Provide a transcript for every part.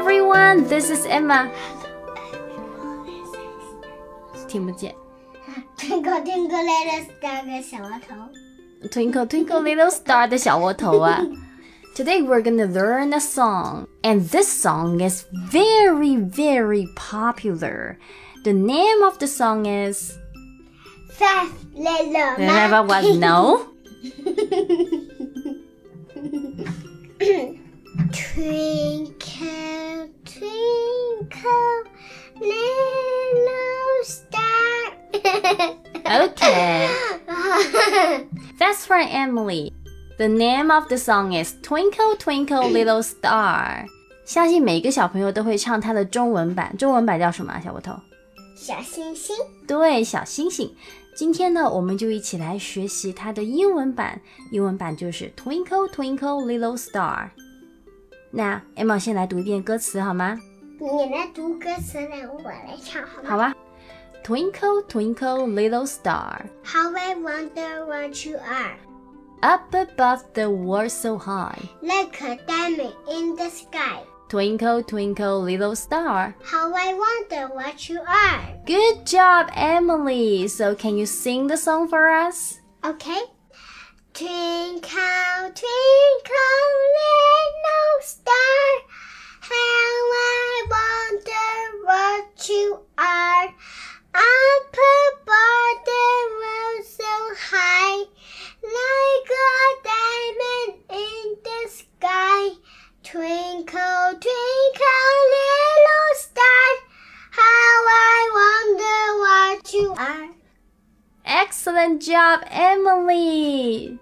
everyone. This is Emma. 听不见。 Twinkle twinkle little star 的小窝头。 Twinkle Twinkle Little Star 的小窝头啊。Today we're gonna learn a song, and this song is very, very popular. The name of the song is Five little Never Was monkey. No. Twinkle, twinkle, little star. Okay, that's right, Emily. The name of the song is Twinkle Twinkle Little Star. 相信每个小朋友都会唱它的中文版。中文版叫什么啊？小窝头？小星星，对，小星星。今天呢，我们就一起来学习它的英文版。英文版就是 Twinkle Twinkle Little Star。 那 Emma 先来读一遍歌词好吗？你来读歌词呢，我来唱好吗？好吧。Twinkle Twinkle Little Star, How I wonder what you are, up above the world so high. like a diamond in the sky. Twinkle Twinkle Little Star. How I wonder what you are. Good job, Emily. So can you sing the song for us? Okay. Twinkle, job, Emily!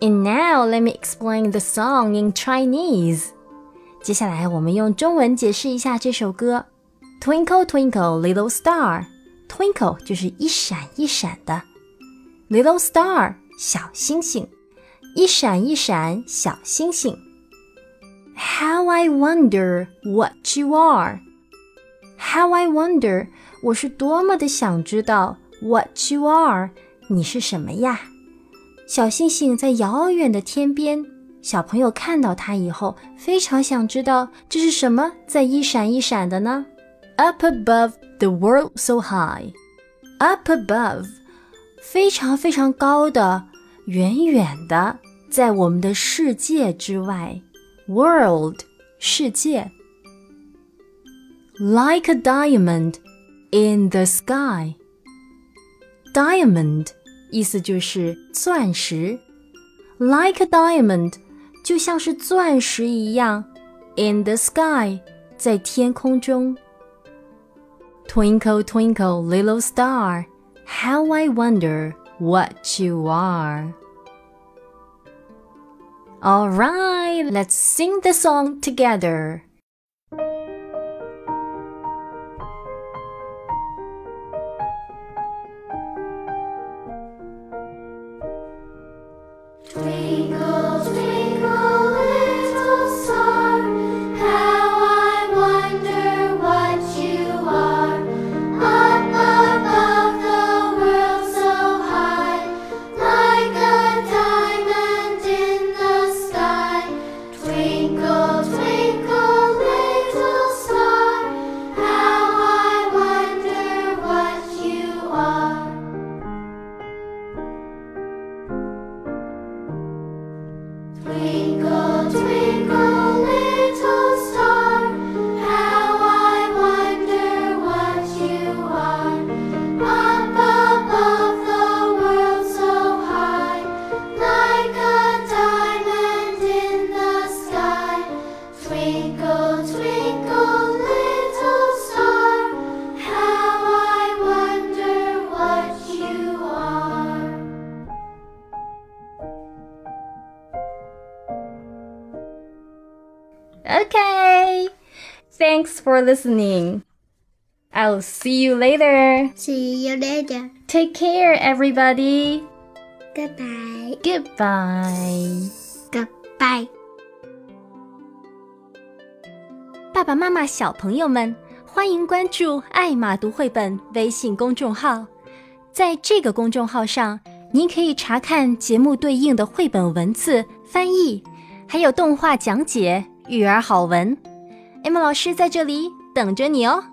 And now let me explain the song in Chinese. 接下来我们用中文解释一下这首歌。Twinkle twinkle little star, twinkle 就是一闪一闪的，little star 小星星，一闪一闪小星星。How I wonder what you are. How I wonder，我是多么的想知道 what you are，你是什么呀？小星星在遥远的天边，小朋友看到它以后，非常想知道这是什么在一闪一闪的呢？Up above the world so high，up above，非常非常高的，远远的，在我们的世界之外，world 世界。like a diamond in the sky. Diamond 意思就是钻石，like a diamond 就像是钻石一样，in the sky 在天空中。Twinkle twinkle little star, how I wonder what you are. All right, let's sing the song together. Okay. Thanks for listening. I'll see you later. See you later. Take care, everybody. Goodbye. Goodbye. Goodbye. 爸爸妈妈、小朋友们，欢迎关注“艾玛读绘本”微信公众号。在这个公众号上，您可以查看节目对应的绘本文字翻译，还有动画讲解。育儿好文。，M 老师在这里等着你哦。